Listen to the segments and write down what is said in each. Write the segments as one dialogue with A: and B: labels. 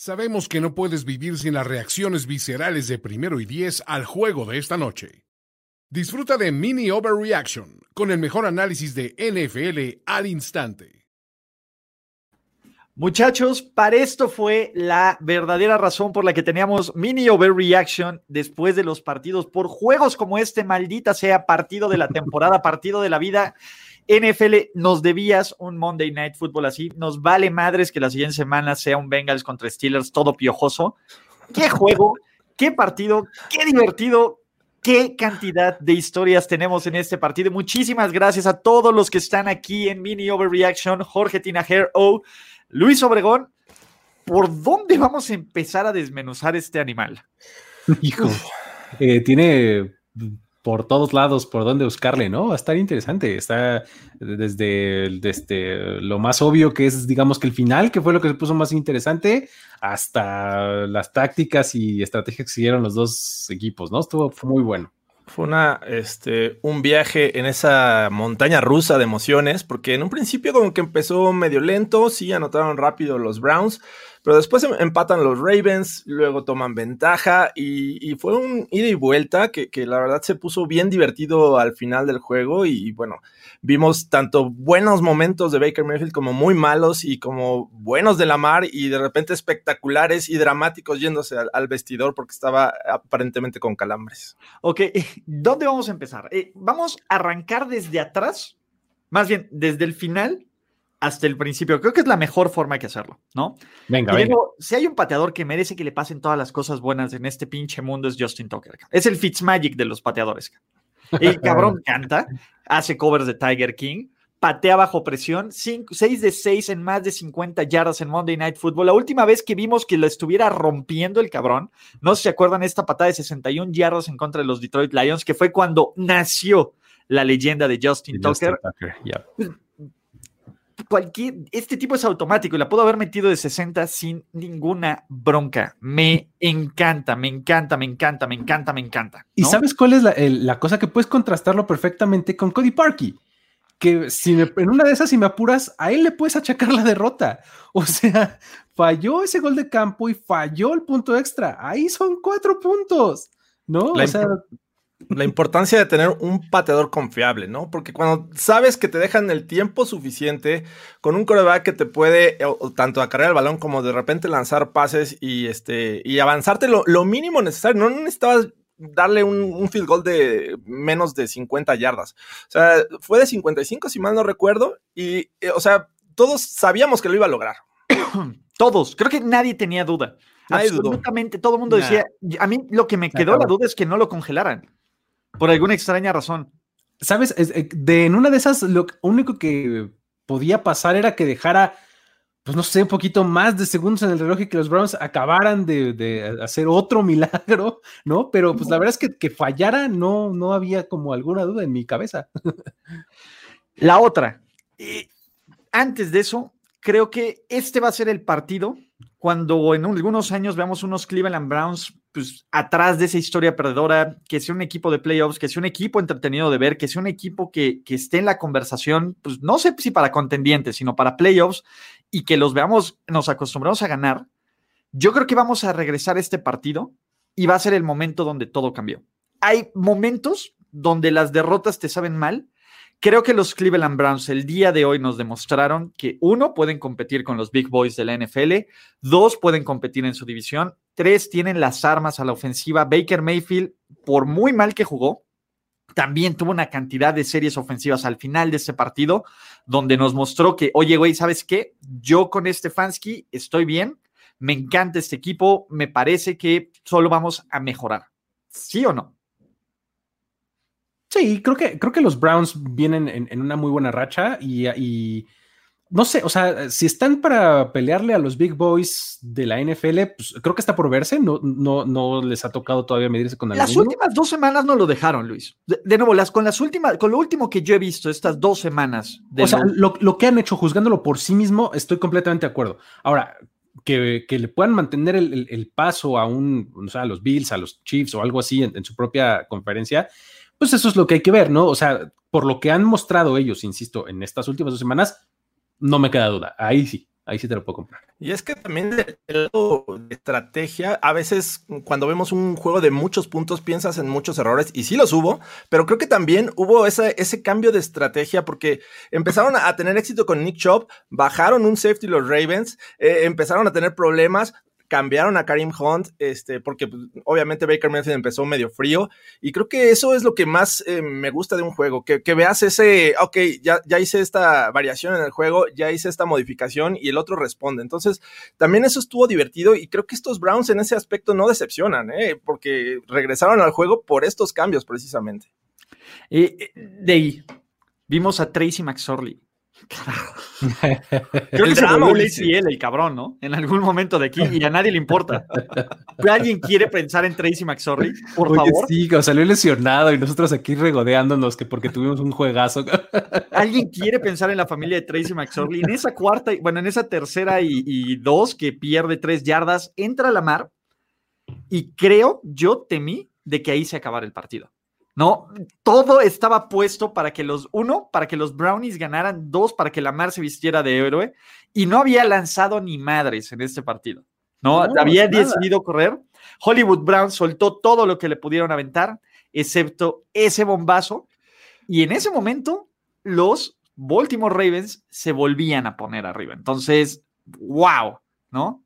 A: Sabemos que no puedes vivir sin las reacciones viscerales de primero y diez al juego de esta noche. Disfruta de Mini Overreaction con el mejor análisis de NFL al instante.
B: Muchachos, para esto fue la verdadera razón por la que teníamos mini overreaction después de los partidos por juegos como este, maldita sea, partido de la temporada, partido de la vida. NFL, nos debías un Monday Night Football así. Nos vale madres que la siguiente semana sea un Bengals contra Steelers todo piojoso. Qué juego, qué partido, qué divertido, qué cantidad de historias tenemos en este partido. Muchísimas gracias a todos los que están aquí en Mini Overreaction. Jorge Tinajer O, Luis Obregón. ¿Por dónde vamos a empezar a desmenuzar este animal?
C: Hijo, eh, tiene por todos lados por donde buscarle, ¿no? Va a estar interesante. Está desde, desde, lo más obvio que es, digamos que el final, que fue lo que se puso más interesante, hasta las tácticas y estrategias que siguieron los dos equipos, ¿no? Estuvo muy bueno.
D: Fue una, este, un viaje en esa montaña rusa de emociones, porque en un principio como que empezó medio lento, sí anotaron rápido los Browns, pero después em, empatan los Ravens, luego toman ventaja y, fue un ida y vuelta que, la verdad se puso bien divertido al final del juego y, bueno, vimos tanto buenos momentos de Baker Mayfield como muy malos y como buenos de Lamar y de repente espectaculares y dramáticos yéndose al, vestidor porque estaba aparentemente con calambres.
B: Ok, ¿dónde vamos a empezar? Eh, vamos a arrancar desde atrás, más bien desde el final hasta el principio. Creo que es la mejor forma de hacerlo, ¿no?
C: Venga, venga.
B: si hay un pateador que merece que le pasen todas las cosas buenas en este pinche mundo es Justin Tucker. Es el Fitzmagic de los pateadores. El cabrón canta, hace covers de Tiger King, patea bajo presión, 6 de 6 en más de 50 yardas en Monday Night Football. La última vez que vimos que lo estuviera rompiendo el cabrón, no se acuerdan esta patada de 61 yardas en contra de los Detroit Lions, que fue cuando nació la leyenda de Justin, Tucker. Pues, cualquier, este tipo es automático y la puedo haber metido de 60 sin ninguna bronca. Me encanta, me encanta, me encanta, me encanta, me encanta.
C: ¿Y sabes cuál es la, cosa que puedes contrastarlo perfectamente con Cody Parkey? Que si en una de esas, si me apuras, a él le puedes achacar la derrota. O sea, falló ese gol de campo y falló el punto extra. Ahí son cuatro puntos, ¿no?
D: o sea, la importancia de tener un pateador confiable, ¿no? Porque cuando sabes que te dejan el tiempo suficiente con un coreback que te puede tanto acarrear el balón como de repente lanzar pases y, este, y avanzarte lo, mínimo necesario, no necesitabas darle un, field goal de menos de 50 yardas. O sea, fue de 55 si mal no recuerdo y, eh, o sea, todos sabíamos que lo iba a lograr.
B: Todos, creo que nadie tenía duda. Absolutamente, todo el mundo decía, a mí lo que me quedó la duda es que no lo congelaran. Por alguna extraña razón.
C: ¿Sabes? Eh, de, en una de esas, lo único que podía pasar era que dejara, pues no sé, un poquito más de segundos en el reloj y que los Browns acabaran de, hacer otro milagro, ¿no? Pero pues la verdad es que que fallara no, no había como alguna duda en mi cabeza.
B: La otra, eh, antes de eso, creo que este va a ser el partido cuando en algunos años veamos unos Cleveland Browns pues, atrás de esa historia perdedora, que sea un equipo de playoffs, que sea un equipo entretenido de ver, que sea un equipo que, que esté en la conversación, pues no sé si para contendientes, sino para playoffs y que los veamos, nos acostumbramos a ganar, yo creo que vamos a regresar a este partido y va a ser el momento donde todo cambió. Hay momentos donde las derrotas te saben mal, Creo que los Cleveland Browns el día de hoy nos demostraron que uno, pueden competir con los Big Boys de la NFL, dos, pueden competir en su división, tres, tienen las armas a la ofensiva. Baker Mayfield, por muy mal que jugó, también tuvo una cantidad de series ofensivas al final de ese partido, donde nos mostró que, oye, güey, ¿sabes qué? Yo con este Fansky estoy bien, me encanta este equipo, me parece que solo vamos a mejorar. ¿Sí o no?
C: Sí, creo que, creo que los Browns vienen en, una muy buena racha y, no sé, o sea, si están para pelearle a los Big Boys de la NFL, pues creo que está por verse, no, no, no les ha tocado todavía medirse con
B: Las últimas dos semanas no lo dejaron, Luis. De, nuevo, las, con las últimas, con lo último que yo he visto estas dos semanas.
C: o sea, lo, que han hecho juzgándolo por sí mismo, estoy completamente de acuerdo. Ahora, que, le puedan mantener el, paso a un, o sea, a los Bills, a los Chiefs o algo así en su propia conferencia, pues eso es lo que hay que ver, ¿no? O sea, por lo que han mostrado ellos, insisto, en estas últimas dos semanas, no me queda duda. Ahí sí, ahí sí te lo puedo comprar.
D: Y es que también lado de estrategia, a veces cuando vemos un juego de muchos puntos piensas en muchos errores y sí los hubo, pero creo que también hubo ese, ese cambio de estrategia porque empezaron a tener éxito con Nick Chubb, bajaron un safety los Ravens, eh, empezaron a tener problemas, cambiaron a Karim Hunt, este, porque pues, obviamente Baker Mayfield empezó medio frío, y creo que eso es lo que más eh, me gusta de un juego, que, veas ese, ok, ya, ya hice esta variación en el juego, ya hice esta modificación y el otro responde. Entonces, también eso estuvo divertido y creo que estos Browns en ese aspecto no decepcionan, ¿eh? porque regresaron al juego por estos cambios precisamente.
B: Eh, de ahí, vimos a Tracy McSorley Creo que se él, el cabrón, ¿no? En algún momento de aquí y a nadie le importa. ¿Alguien quiere pensar en Tracy McSorley? Por favor.
C: Sí, salió lesionado y nosotros aquí regodeándonos que porque tuvimos un juegazo.
B: ¿Alguien quiere pensar en la familia de Tracy McSorley? En esa cuarta, bueno, en esa tercera y, y dos que pierde tres yardas, entra a la mar y creo, yo temí de que ahí se acabara el partido. ¿No? Todo estaba puesto para que los, uno, para que los Brownies ganaran, dos, para que Lamar se vistiera de héroe, y no había lanzado ni madres en este partido, ¿no? había decidido correr. Hollywood Brown soltó todo lo que le pudieron aventar, excepto ese bombazo, y en ese momento los Baltimore Ravens se volvían a poner arriba. Entonces, wow, ¿no?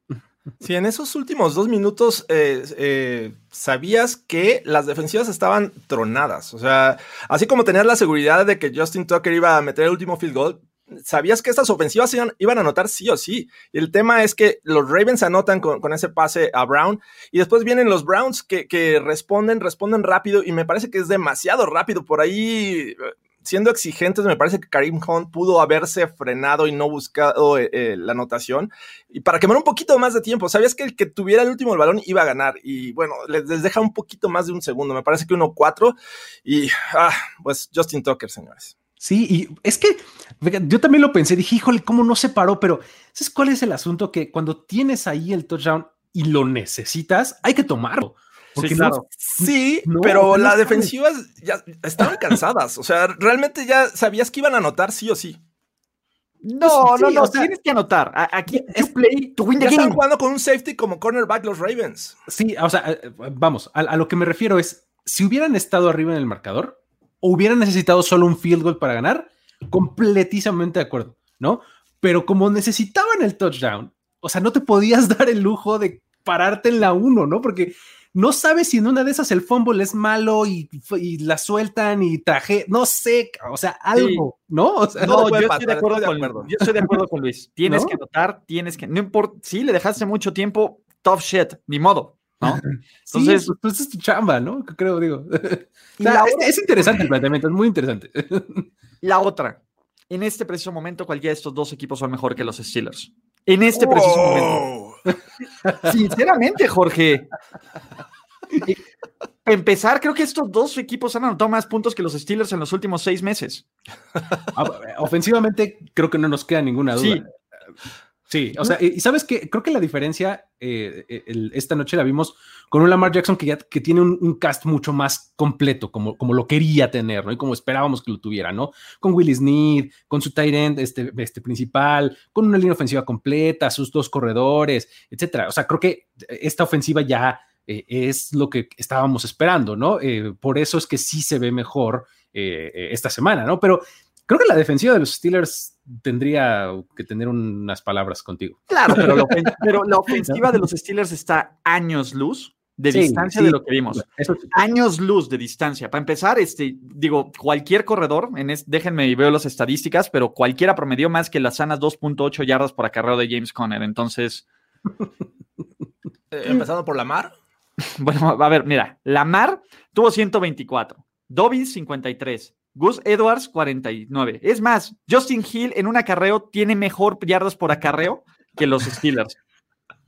D: Sí, en esos últimos dos minutos eh, eh, sabías que las defensivas estaban tronadas. O sea, así como tenías la seguridad de que Justin Tucker iba a meter el último field goal, sabías que estas ofensivas iban, a anotar sí o sí. El tema es que los Ravens anotan con, ese pase a Brown y después vienen los Browns que, responden, responden rápido y me parece que es demasiado rápido. Por ahí siendo exigentes, me parece que Karim Hunt pudo haberse frenado y no buscado eh, eh, la anotación. Y para quemar un poquito más de tiempo, sabías que el que tuviera el último balón iba a ganar. Y bueno, les, deja un poquito más de un segundo. Me parece que 1-4. Y ah, pues Justin Tucker, señores.
C: Sí, y es que yo también lo pensé. Dije, híjole, ¿cómo no se paró? Pero ¿sabes cuál es el asunto? Que cuando tienes ahí el touchdown y lo necesitas, hay que tomarlo
D: sí, claro. sí pero las defensivas ya estaban cansadas. O sea, realmente ya sabías que iban a anotar sí o sí.
B: No, pues no, no, tienes que anotar. Aquí es play to win the
D: Están jugando con un safety como cornerback los Ravens.
C: Sí, o sea, eh, vamos, a, lo que me refiero es, si hubieran estado arriba en el marcador, o hubieran necesitado solo un field goal para ganar, completamente de acuerdo, ¿no? Pero como necesitaban el touchdown, o sea, no te podías dar el lujo de pararte en la 1, ¿no? Porque no sabes si en una de esas el fumble es malo y, la sueltan y traje, no sé, o sea, algo, ¿no?
B: no, yo, estoy de acuerdo con, yo estoy de acuerdo con Luis. Tienes que notar, tienes que, no importa, sí, le dejaste mucho tiempo, tough shit, ni modo. ¿no?
C: Entonces, sí, pues, es tu chamba, ¿no? Creo, digo. es, interesante el planteamiento, es muy interesante.
B: La otra, en este preciso momento, cualquiera de estos dos equipos son mejor que los Steelers. En este preciso momento. Sinceramente, Jorge. empezar, creo que estos dos equipos han anotado más puntos que los Steelers en los últimos seis meses.
C: Ah, ofensivamente, creo que no nos queda ninguna duda. Sí. O sea, y sabes que creo que la diferencia eh, esta noche la vimos con un Lamar Jackson que ya que tiene un, cast mucho más completo, como, como lo quería tener, ¿no? Y como esperábamos que lo tuviera, ¿no? Con Willis Snead, con su tight end este, este principal, con una línea ofensiva completa, sus dos corredores, etcétera. O sea, creo que esta ofensiva ya eh, es lo que estábamos esperando, ¿no? Eh, por eso es que sí se ve mejor eh, esta semana, ¿no? Pero creo que la defensiva de los Steelers tendría que tener unas palabras contigo.
B: Claro, pero, la ofensiva de los Steelers está años luz de distancia de lo que vimos. Años luz de distancia. Para empezar, este, digo, cualquier corredor, en déjenme y veo las estadísticas, pero cualquiera promedió más que las sanas 2.8 yardas por acarreo de James Conner. Entonces.
D: empezando por la mar.
B: Bueno, a ver, mira, Lamar tuvo 124, Dobbins 53, Gus Edwards 49. Es más, Justin Hill en un acarreo tiene mejor yardas por acarreo que los Steelers.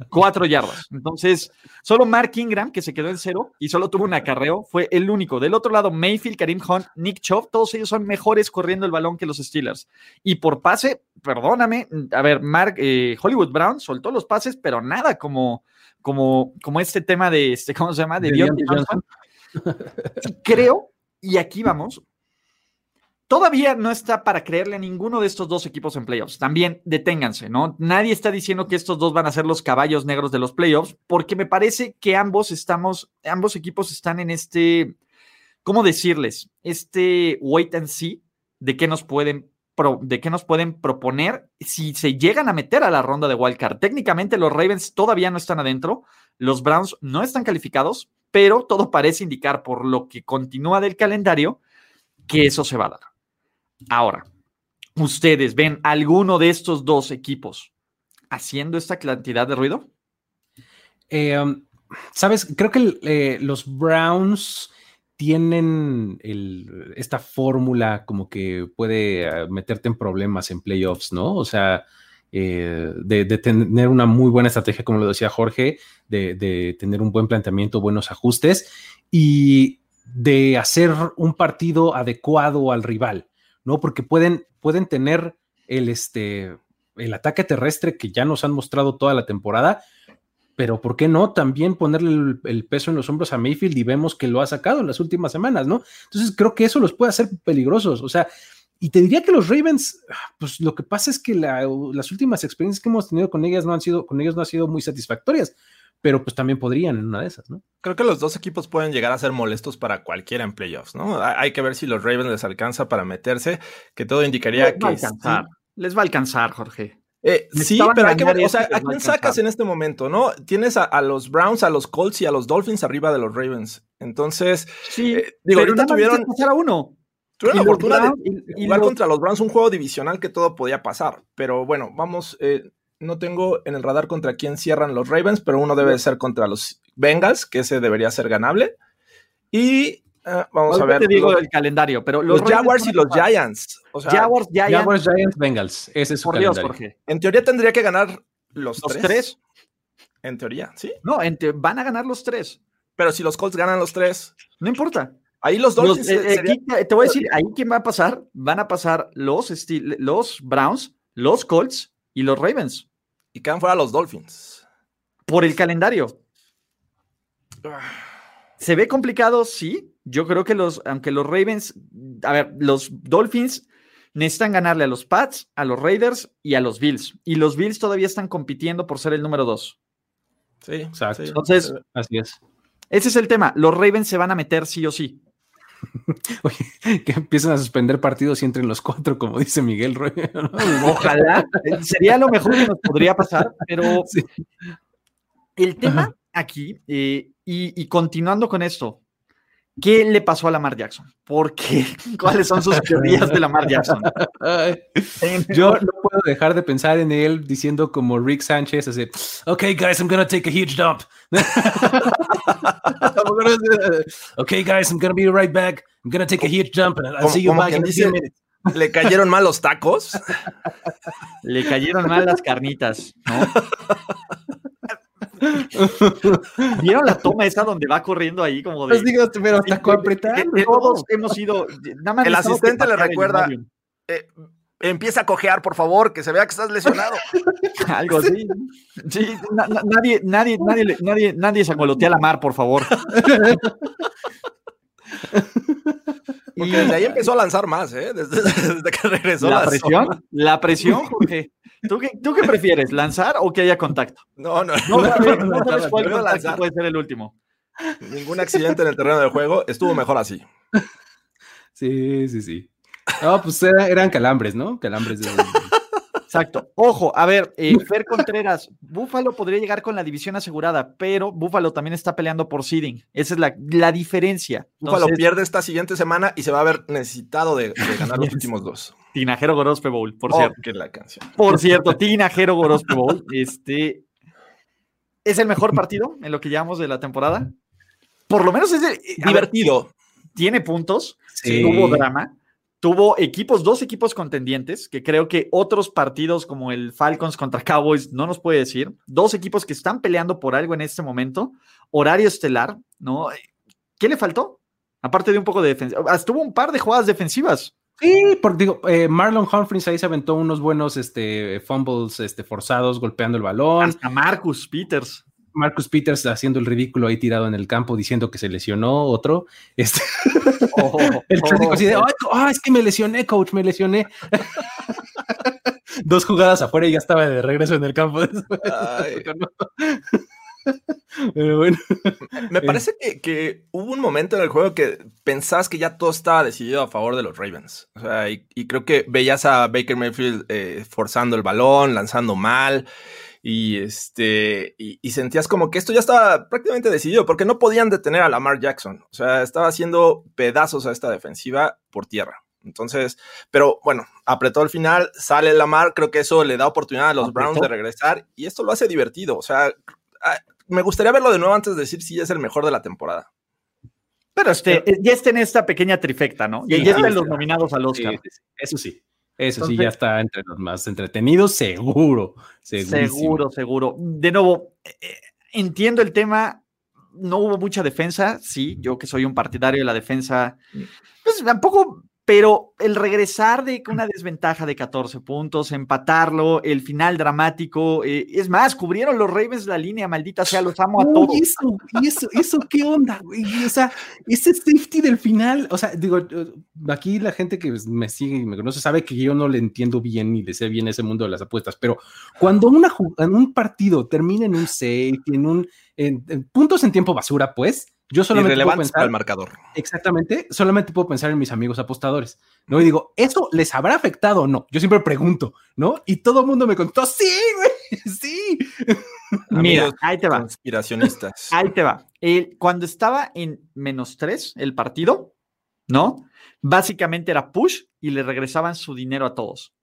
B: Cuatro yardas. Entonces, solo Mark Ingram, que se quedó en cero y solo tuvo un acarreo, fue el único. Del otro lado, Mayfield, Karim Hunt, Nick Chubb, todos ellos son mejores corriendo el balón que los Steelers. Y por pase, perdóname, a ver, Mark, eh, Hollywood Brown soltó los pases, pero nada como como, como este tema de, este, ¿cómo se llama? De, Johnson. creo, y aquí vamos, todavía no está para creerle a ninguno de estos dos equipos en playoffs. También deténganse, ¿no? Nadie está diciendo que estos dos van a ser los caballos negros de los playoffs, porque me parece que ambos estamos, ambos equipos están en este, ¿cómo decirles? Este wait and see de qué nos pueden de qué nos pueden proponer si se llegan a meter a la ronda de wildcard. Técnicamente los Ravens todavía no están adentro, los Browns no están calificados, pero todo parece indicar por lo que continúa del calendario que eso se va a dar. Ahora, ¿ustedes ven alguno de estos dos equipos haciendo esta cantidad de ruido?
C: Eh, um, Sabes, creo que eh, los Browns tienen esta fórmula como que puede eh, meterte en problemas en playoffs, ¿no? O sea, de, tener una muy buena estrategia, como lo decía Jorge, de, tener un buen planteamiento, buenos ajustes y de hacer un partido adecuado al rival. ¿No? Porque pueden, pueden tener el, este, el ataque terrestre que ya nos han mostrado toda la temporada, pero ¿por qué no también ponerle el, peso en los hombros a Mayfield y vemos que lo ha sacado en las últimas semanas, ¿no? Entonces creo que eso los puede hacer peligrosos, o sea, y te diría que los Ravens, pues lo que pasa es que las últimas experiencias que hemos tenido con ellas no han sido, con ellos no han sido muy satisfactorias pero pues también podrían en una de esas, ¿no?
D: Creo que los dos equipos pueden llegar a ser molestos para cualquiera en playoffs, ¿no? Hay que ver si los Ravens les alcanza para meterse, que todo indicaría
B: les
D: que...
B: Va a alcanzar. Les va a alcanzar, Jorge.
D: Eh, sí, pero hay que ver, o sea, ¿a quién sacas en este momento, no? Tienes a, los Browns, a los Colts y a los Dolphins arriba de los Ravens. Entonces,
B: sí, eh, digo, ahorita tuvieron... a uno.
D: Tuvieron la oportunidad de jugar contra los Browns, un juego divisional que todo podía pasar. Pero bueno, vamos, eh, no tengo en el radar contra quién cierran los Ravens, pero uno debe ser contra los Bengals, que ese debería ser ganable. Y eh, vamos a ver.
B: te digo el calendario, pero
D: los, Jaguars y los Giants.
B: Jaguars,
C: Giants. Bengals. Ese es su calendario.
D: En teoría tendría que ganar los, tres. En teoría, ¿sí?
B: No, van a ganar los tres.
D: Pero si los Colts ganan los tres.
B: No importa.
D: Ahí los Dolphins.
B: Eh, eh, te voy a decir, ahí quién va a pasar. Van a pasar los, los Browns, los Colts y los Ravens.
D: Y quedan fuera los Dolphins.
B: Por el calendario. ¿Se ve complicado? Sí. Yo creo que los, aunque los Ravens, a ver, los Dolphins necesitan ganarle a los Pats, a los Raiders y a los Bills. Y los Bills todavía están compitiendo por ser el número dos.
D: Sí, exacto.
B: Entonces,
C: así es.
B: Ese es el tema. Los Ravens se van a meter sí o sí.
C: que empiecen a suspender partidos y entren los cuatro, como dice Miguel
B: Ojalá, sería lo mejor que nos podría pasar, pero el tema aquí, eh, y, continuando con esto, ¿qué le pasó a Lamar Jackson? ¿Por qué? ¿Cuáles son sus teorías de Lamar Jackson?
C: Yo no puedo dejar de pensar en él diciendo como Rick Sánchez, así, ok guys, I'm gonna take a huge dump. okay, guys, I'm gonna be right back. I'm gonna take a huge jump and I'll see you back in a few minutes.
D: ¿Le cayeron mal los tacos?
B: Le cayeron mal las carnitas, ¿no? ¿Vieron la toma esa donde va corriendo ahí como de...
C: Digo, pero hasta
B: Todos hemos ido...
D: el asistente le recuerda empieza a cojear, por favor, que se vea que estás lesionado.
B: Algo así. Sí, nadie, nadie, nadie, nadie, nadie se a la mar, por favor.
D: Porque desde ahí empezó a lanzar más, ¿eh? Desde, que regresó.
B: La, presión, la presión, porque ¿tú qué, ¿tú qué prefieres? ¿Lanzar o que haya contacto?
D: No, no, no.
B: no, cuál puede ser el último.
D: Ningún accidente en el terreno de juego, estuvo mejor así.
C: Sí, sí, sí. No, pues eran calambres, ¿no? Calambres de...
B: Exacto. Ojo, a ver, eh, Fer Contreras, Búfalo podría llegar con la división asegurada, pero Búfalo también está peleando por seeding. Esa es la, diferencia.
D: Búfalo pierde esta siguiente semana y se va a ver necesitado de, ganar los últimos dos.
B: Tinajero Gorospe Bowl, por oh, cierto.
D: Que la canción.
B: Por cierto, Tinajero Gorospe Bowl. Este es el mejor partido en lo que llevamos de la temporada. Por lo menos es
D: divertido.
B: tiene puntos, sí. hubo drama tuvo equipos, dos equipos contendientes, que creo que otros partidos como el Falcons contra Cowboys no nos puede decir. Dos equipos que están peleando por algo en este momento. Horario estelar, ¿no? ¿Qué le faltó? Aparte de un poco de defensa. Estuvo un par de jugadas defensivas.
C: Sí, porque digo, eh, Marlon Humphries ahí se aventó unos buenos este, fumbles este, forzados golpeando el balón.
B: Hasta Marcus Peters.
C: Marcus Peters haciendo el ridículo ahí tirado en el campo diciendo que se lesionó otro. Este,
B: Oh,
C: el clásico
B: oh,
C: así de,
B: oh.
C: "Ay, ah, es que me lesioné, coach, me lesioné. Dos jugadas afuera y ya estaba de regreso en el campo.
D: Ay.
C: Pero bueno.
D: Me parece que, que hubo un momento en el juego que pensabas que ya todo estaba decidido a favor de los Ravens. O sea, y, y creo que veías a Baker Mayfield eh, forzando el balón, lanzando mal. Y, este, y, y sentías como que esto ya estaba prácticamente decidido porque no podían detener a Lamar Jackson. O sea, estaba haciendo pedazos a esta defensiva por tierra. Entonces, pero bueno, apretó al final, sale Lamar, creo que eso le da oportunidad a los
B: ¿Apretó?
D: Browns de regresar y esto lo hace divertido. O sea, me gustaría verlo de nuevo antes de decir si es el mejor de la temporada.
B: Pero este, eh, ya está en esta pequeña trifecta, ¿no? Y
C: Sí,
B: ya están
C: sí,
B: los
C: sí.
B: nominados al Oscar.
C: sí, sí. Eso sí. Eso sí, ya está entre los más entretenidos, seguro. segurísimo.
B: Seguro, seguro. De nuevo, eh, eh, entiendo el tema. No hubo mucha defensa. Sí, yo que soy un partidario de la defensa, pues tampoco. Pero el regresar de una desventaja de 14 puntos, empatarlo, el final dramático, eh, es más, cubrieron los Ravens la línea, maldita sea, los amo a todos.
C: eso, y eso, eso, ¿qué onda, güey? O sea, ese safety del final, o sea, digo, aquí la gente que me sigue y me conoce sabe que yo no le entiendo bien ni le sé bien ese mundo de las apuestas, pero cuando una, en un partido termina en un safety, en un en, en puntos en tiempo basura, pues, yo solamente puedo
D: Irrelevantes para
C: pensar,
D: el marcador.
C: exactamente, solamente puedo pensar en mis amigos apostadores, ¿no? Y digo, ¿eso les habrá afectado o no? Yo siempre pregunto, ¿no? Y todo el mundo me contó, sí, güey, sí.
B: Mira,
D: Amigos
B: ahí te va.
D: Conspiracionistas.
B: Ahí te va. El- cuando estaba en menos tres el partido, ¿no? Básicamente era push y le regresaban su dinero a todos.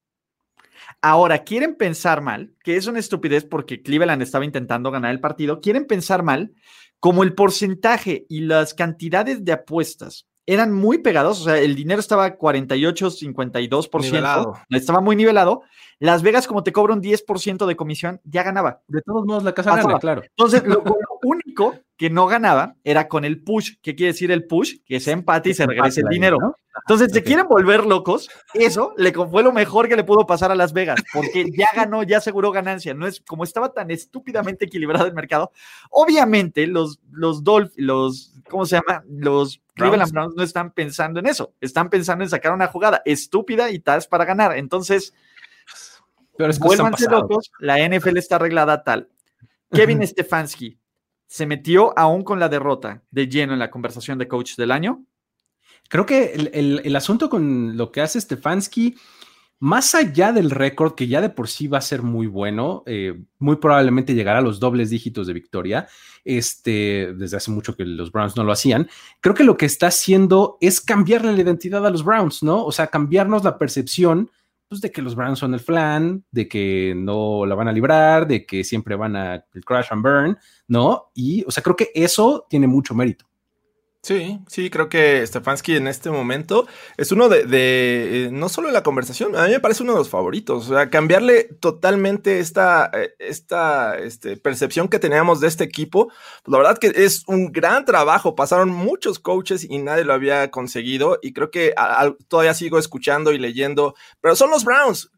B: Ahora, quieren pensar mal, que es una estupidez porque Cleveland estaba intentando ganar el partido, quieren pensar mal como el porcentaje y las cantidades de apuestas eran muy pegados, o sea, el dinero estaba 48, 52%,
D: Nivelado.
B: estaba muy nivelado. Las Vegas, como te cobra un 10% de comisión, ya ganaba.
C: De todos modos, la casa
B: Pasaba.
C: gana, claro.
B: Entonces, lo, lo único que no ganaba era con el push. ¿Qué quiere decir el push? Que se empate y se regrese el dinero.
C: ¿no?
B: Entonces, se
C: ok.
B: quieren volver locos. Eso le fue lo mejor que le pudo pasar a Las Vegas, porque ya ganó, ya aseguró ganancia. No es como estaba tan estúpidamente equilibrado el mercado. Obviamente, los, los Dolph, los, ¿cómo se llama? Los Cleveland Browns no están pensando en eso. Están pensando en sacar una jugada estúpida y tal para ganar. Entonces,
C: Pero es que
B: Vuélvanse locos, la NFL está arreglada tal. Kevin Stefanski se metió aún con la derrota de lleno en la conversación de coach del año.
C: Creo que el, el- el asunto con lo que hace Stefanski, más allá del récord, que ya de por sí va a ser muy bueno, eh, muy probablemente llegará a los dobles dígitos de victoria, este, desde hace mucho que los Browns no lo hacían, creo que lo que está haciendo es cambiarle la identidad a los Browns, ¿no? O sea, cambiarnos la percepción pues, de que los Browns son el flan, de que no la van a librar, de que siempre van a el crash and burn, ¿no? Y, o sea, creo que eso tiene mucho mérito.
D: Sí, sí, creo que Stefanski en este momento es uno de, de, eh, no solo de la conversación, a mí me parece uno de los favoritos. O sea, cambiarle totalmente esta, eh, esta este, percepción que teníamos de este equipo. La verdad que es un gran trabajo. Pasaron muchos coaches y nadie lo había conseguido. Y creo que todavía sigo escuchando y leyendo, pero son los Browns.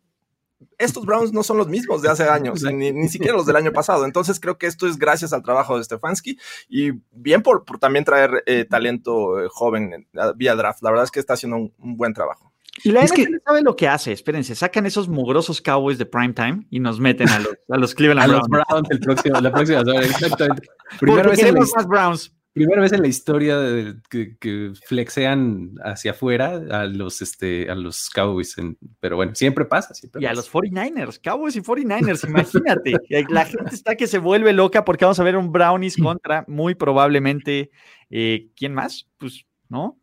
D: Estos Browns no son los mismos de hace años, ni, ni siquiera los del año pasado. Entonces creo que esto es gracias al trabajo de Stefanski y bien por, por también traer eh, talento eh, joven eh, vía draft. La verdad es que está haciendo un, un buen trabajo.
B: Y la
C: Es que-
B: NFL sabe lo que hace. Espérense, sacan esos mugrosos Cowboys de primetime y nos meten a los, a los
C: A
B: Cleveland
C: los
B: Browns.
C: Browns el próximo, la próxima semana, exactamente. La,
B: queremos más Browns.
C: Primera vez en la historia de- que, que flexean hacia afuera a los, este, a los Cowboys. en- pero bueno, siempre pasa. Siempre
B: Y a los 49ers, Cowboys y 49ers, imagínate. La gente está que se vuelve loca porque vamos a ver un Brownies contra muy probablemente, eh, ¿quién más? Pues, ¿no?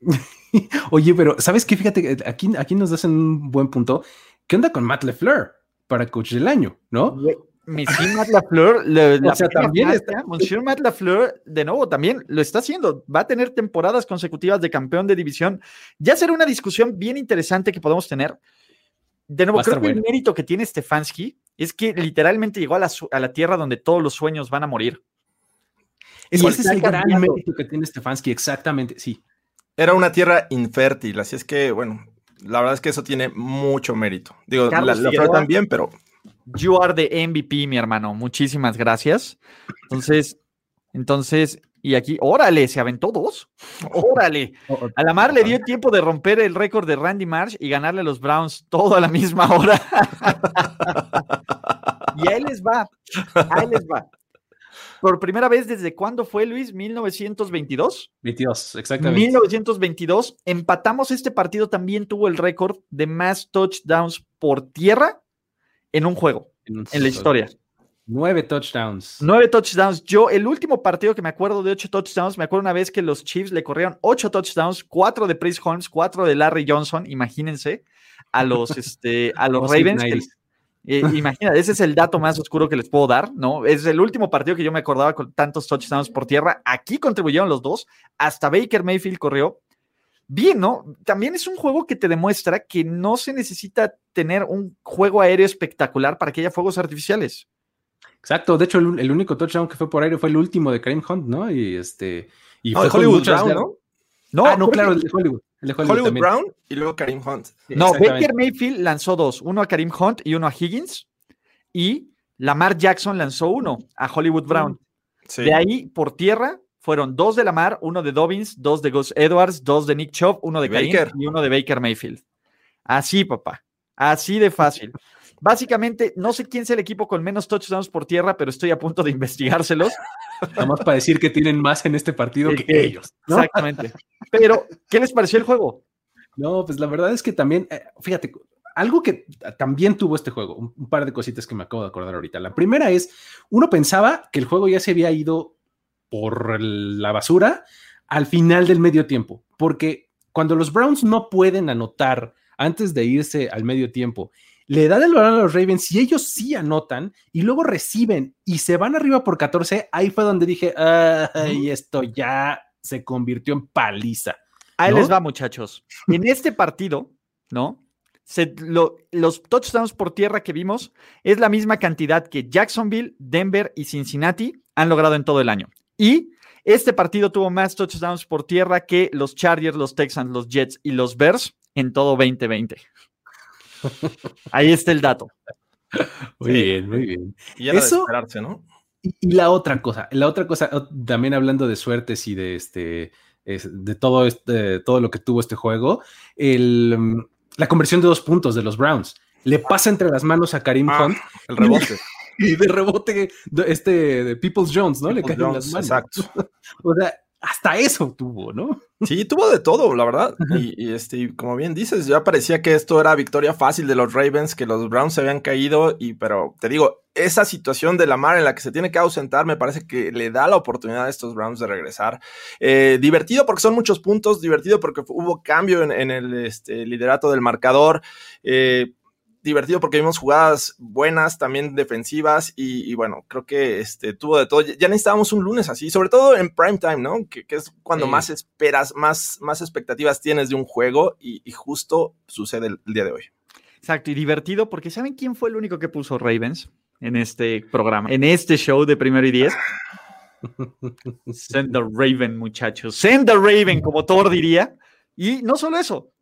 C: Oye, pero ¿sabes qué? Fíjate, que aquí, aquí nos das un buen punto. ¿Qué onda con Matt LeFleur para coach del año? ¿no?
B: Monsieur Matt LaFleur, le- la
C: sea,
B: primera
C: también está-
B: Monsieur Matt LaFleur, de nuevo, también lo está haciendo. Va a tener temporadas consecutivas de campeón de división. Ya será una discusión bien interesante que podemos tener. De nuevo, creo que el mérito que tiene Stefanski es que literalmente llegó a la, a la tierra donde todos los sueños van a morir.
C: Es ese es el gran mérito que tiene Stefanski, exactamente, sí.
D: Era una tierra infértil, así es que, bueno, la verdad es que eso tiene mucho mérito. Digo, la,
B: Carlos
D: la
B: Figueroa.
D: También, pero
B: You are the MVP, mi hermano. Muchísimas gracias. Entonces, entonces, y aquí, órale, se aventó dos. Órale. A la mar le dio tiempo de romper el récord de Randy Marsh y ganarle a los Browns todo a la misma hora. y ahí les va. Ahí les va. Por primera vez, ¿desde cuándo fue, Luis? ¿1922?
C: 22, exactamente.
B: 1922. Empatamos este partido, también tuvo el récord de más touchdowns por tierra en un juego, en, en la historia.
C: Nueve touchdowns.
B: Nueve touchdowns. Yo, el último partido que me acuerdo de ocho touchdowns, me acuerdo una vez que los Chiefs le corrieron ocho touchdowns, cuatro de Prince Holmes, cuatro de Larry Johnson, imagínense, a los, este, a los Ravens. Eh, imagina, ese es el dato más oscuro que les puedo dar, ¿no? Es el último partido que yo me acordaba con tantos touchdowns por tierra. Aquí contribuyeron los dos, hasta Baker Mayfield corrió. Bien, ¿no? También es un juego que te demuestra que no se necesita tener un juego aéreo espectacular para que haya fuegos artificiales.
C: Exacto, de hecho el, único touchdown que fue por aire fue el último de Kareem Hunt, ¿no? Y este y
D: fue Hollywood Brown, ¿no?
C: No, ah, no, claro, el de Hollywood.
D: El de Hollywood, Brown y luego Kareem Hunt.
B: No, Baker Mayfield lanzó dos, uno a Kareem Hunt y uno a Higgins y Lamar Jackson lanzó uno a Hollywood mm, Brown. De ahí por tierra fueron dos de Lamar, uno de Dobbins, dos de Gus Edwards, dos de Nick Chubb, uno de Kareem y uno de Baker Mayfield. Así, papá. Así de fácil. Básicamente, no sé quién es el equipo con menos touchdowns por tierra, pero estoy a punto de investigárselos.
C: Nada más para decir que tienen más en este partido que ellos.
B: Exactamente. Pero, ¿qué les pareció el juego?
C: No, pues la verdad es que también, eh, fíjate, algo que también tuvo este juego, un, par de cositas que me acabo de acordar ahorita. La primera es, uno pensaba que el juego ya se había ido por la basura al final del medio tiempo, porque cuando los Browns no pueden anotar antes de irse al medio tiempo le dan el balón a los Ravens y ellos sí anotan y luego reciben y se van arriba por 14, ahí fue donde dije, ay, esto ya se convirtió en paliza.
B: Ahí les va, muchachos. En este partido, ¿no? los touchdowns por tierra que vimos es la misma cantidad que Jacksonville, Denver y Cincinnati han logrado en todo el año. Y este partido tuvo más touchdowns por tierra que los Chargers, los Texans, los Jets y los Bears en todo 2020. Ahí está el dato.
C: Muy bien, muy bien.
D: Y Eso, esperarse, ¿no?
C: Y, la otra cosa, la otra cosa, también hablando de suertes y de este, de todo este, todo lo que tuvo este juego, el, la conversión de dos puntos de los Browns. Le pasa entre las manos a Karim ah, Hunt.
D: El rebote.
C: Y de rebote, este, de Peoples Jones, ¿no? Le cae en las manos.
D: Exacto.
C: o sea, hasta eso tuvo, ¿no?
D: Sí, tuvo de todo, la verdad. Y, este, como bien dices, ya parecía que esto era victoria fácil de los Ravens, que los Browns se habían caído, y pero te digo, esa situación de la mar en la que se tiene que ausentar me parece que le da la oportunidad a estos Browns de regresar. Eh, divertido porque son muchos puntos, divertido porque hubo cambio en, el este, liderato del marcador. Eh, divertido porque vimos jugadas buenas, también defensivas y, bueno, creo que este, tuvo de todo. Ya necesitábamos un lunes así, sobre todo en prime time, ¿no? Que, es cuando más esperas, más, más expectativas tienes de un juego y, justo sucede el, día de hoy.
B: Exacto, y divertido porque ¿saben quién fue el único que puso Ravens en este programa, en este show de primero y diez? Send the Raven, muchachos. Send the Raven, como Thor diría. Y no solo eso,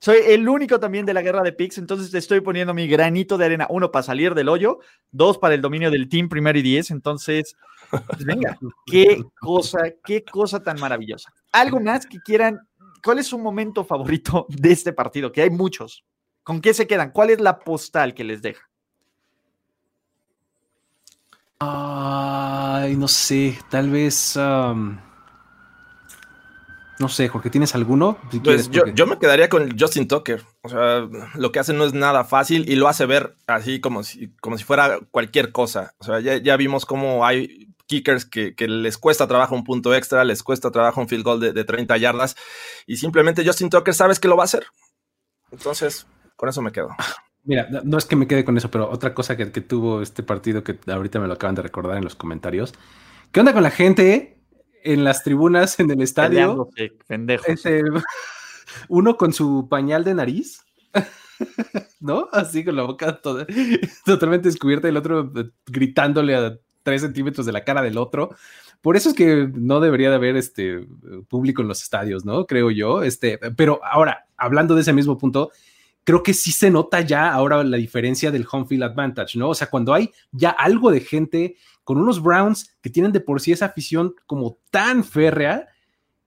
B: soy el único también de la guerra de picks, entonces te estoy poniendo mi granito de arena. Uno para salir del hoyo, dos para el dominio del team primero y diez. Entonces, pues venga, qué cosa, qué cosa tan maravillosa. ¿Algo más que quieran? ¿Cuál es su momento favorito de este partido? Que hay muchos. ¿Con qué se quedan? ¿Cuál es la postal que les deja?
C: Ay, no sé, tal vez. Um, no sé, Jorge, ¿tienes alguno?
D: pues yo, me quedaría con Justin Tucker. O sea, lo que hace no es nada fácil y lo hace ver así como si, como si fuera cualquier cosa. O sea, ya, vimos cómo hay kickers que, les cuesta trabajo un punto extra, les cuesta trabajo un field goal de, 30 yardas y simplemente Justin Tucker sabes que lo va a hacer. Entonces, con eso me quedo.
C: Mira, no es que me quede con eso, pero otra cosa que, que tuvo este partido que ahorita me lo acaban de recordar en los comentarios. ¿Qué onda con la gente en las tribunas en el estadio.
B: Pendejo.
C: uno con su pañal de nariz. ¿No? Así con la boca totalmente descubierta y el otro eh, gritándole a tres centímetros de la cara del otro. Por eso es que no debería de haber este público en los estadios, ¿no? Creo yo. Este, pero ahora, hablando de ese mismo punto, creo que sí se nota ya ahora la diferencia del home field advantage, ¿no? O sea, cuando hay ya algo de gente con unos Browns que tienen de por sí esa afición como tan férrea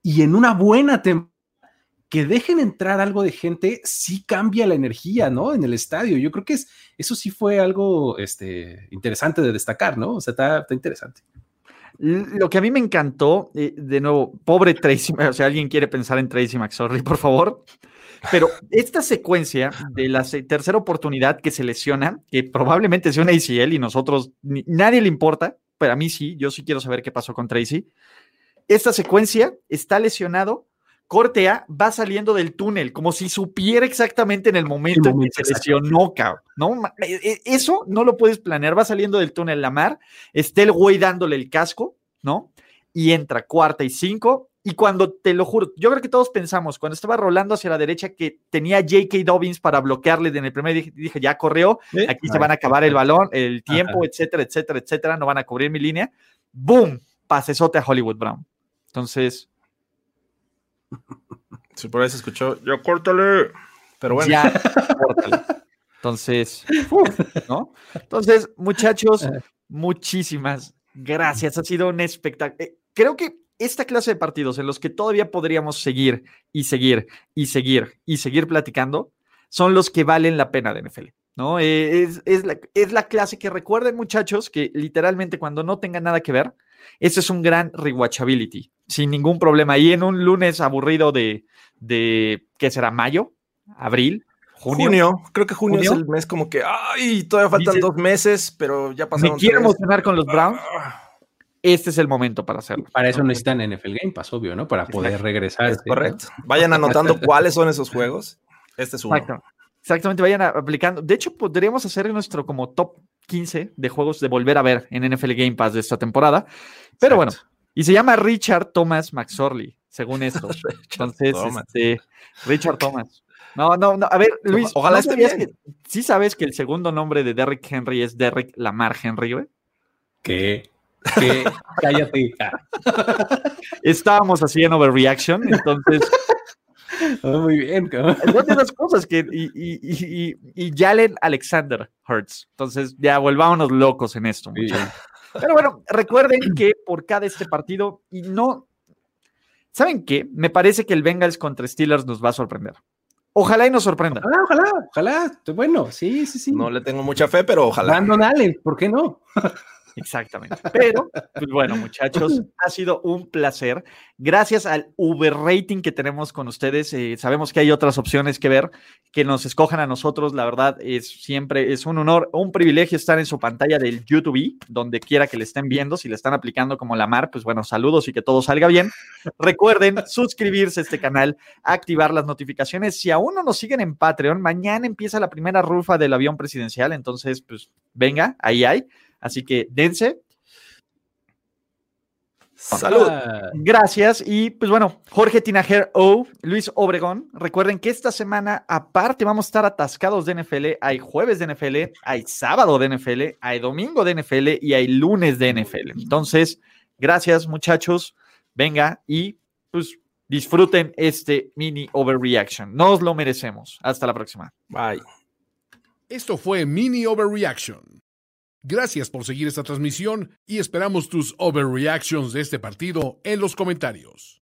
C: y en una buena temporada que dejen entrar algo de gente, sí cambia la energía, ¿no? En el estadio. Yo creo que es, eso sí fue algo este, interesante de destacar, ¿no? O sea, está, interesante.
B: Lo que a mí me encantó, eh, de nuevo, pobre Tracy, o sea, alguien quiere pensar en Tracy McSorley, por favor. Pero esta secuencia de la tercera oportunidad que se lesiona, que probablemente sea una ACL y nosotros, nadie le importa, pero a mí sí, yo sí quiero saber qué pasó con Tracy. Esta secuencia está lesionado, corte A, va saliendo del túnel, como si supiera exactamente en el momento, en que se lesionó, cabrón. ¿no? E, e, eso no lo puedes planear, va saliendo del túnel la mar, está el güey dándole el casco, ¿no? Y entra cuarta y cinco, y cuando te lo juro, yo creo que todos pensamos, cuando estaba rolando hacia la derecha, que tenía J.K. Dobbins para bloquearle en el primer, dije, ya corrió, aquí se van a acabar el balón, el tiempo, etcétera, etcétera, etcétera, no van a cubrir mi línea. ¡Boom! Pasesote a Hollywood Brown. Entonces.
D: Si por ahí se escuchó, ya córtale. Pero bueno. Ya, córtale.
B: Entonces, ¿no? Entonces, muchachos, muchísimas gracias. Ha sido un espectáculo. Eh, creo que esta clase de partidos en los que todavía podríamos seguir y seguir y seguir y seguir platicando son los que valen la pena de NFL. ¿no? Eh, es, la, es la clase que recuerden, muchachos, que literalmente cuando no tenga nada que ver, ese es un gran rewatchability, sin ningún problema. Y en un lunes aburrido de, de ¿qué será? ¿Mayo? ¿Abril?
D: Junio. creo que junio, es el mes como que, ay, todavía faltan dos meses, pero ya pasaron.
B: Me quiero emocionar con los Browns. Este es el momento para hacerlo.
C: Para eso necesitan NFL Game Pass, obvio, ¿no? Para poder regresar.
D: correcto. Vayan anotando cuáles son esos juegos. Este es uno.
B: Exactamente, vayan aplicando. De hecho, podríamos hacer nuestro como top 15 de juegos de volver a ver en NFL Game Pass de esta temporada. Pero bueno, y se llama Richard Thomas McSorley, según esto. Entonces, este, Richard Thomas. No, no, no. A ver, Luis, ojalá esté bien. ¿Sí sabes que el segundo nombre de Derrick Henry es Derrick Lamar Henry, güey?
C: ¿Qué? Que cállate.
B: Estábamos así en overreaction, entonces.
C: Oh, muy bien, cabrón.
B: de las cosas que. Y, y, y, y, Jalen Alexander Hurts. Entonces, ya volvámonos locos en esto. Pero bueno, recuerden que por cada este partido, y no. ¿Saben qué? Me parece que el Bengals contra Steelers nos va a sorprender. Ojalá y nos sorprenda.
C: Ojalá, ojalá, ojalá. Bueno, sí, sí, sí.
D: No le tengo mucha fe, pero ojalá.
C: Brandon Allen, ¿por qué no?
B: Exactamente. Pero, pues bueno, muchachos, ha sido un placer. Gracias al Uber rating que tenemos con ustedes. Eh, sabemos que hay otras opciones que ver, que nos escojan a nosotros. La verdad es siempre, es un honor, un privilegio estar en su pantalla del YouTube, donde quiera que le estén viendo. Si le están aplicando como la mar, pues bueno, saludos y que todo salga bien. Recuerden suscribirse a este canal, activar las notificaciones. Si aún no nos siguen en Patreon, mañana empieza la primera rufa del avión presidencial. Entonces, pues venga, ahí hay. Así que dense. Salud. Gracias. Y pues bueno, Jorge Tinajer O, Luis Obregón. Recuerden que esta semana, aparte, vamos a estar atascados de NFL. Hay jueves de NFL, hay sábado de NFL, hay domingo de NFL y hay lunes de NFL. Entonces, gracias, muchachos. Venga y pues disfruten este mini overreaction. Nos lo merecemos. Hasta la próxima.
D: Bye.
A: Esto fue Mini Overreaction Gracias por seguir esta transmisión y esperamos tus overreactions de este partido en los comentarios.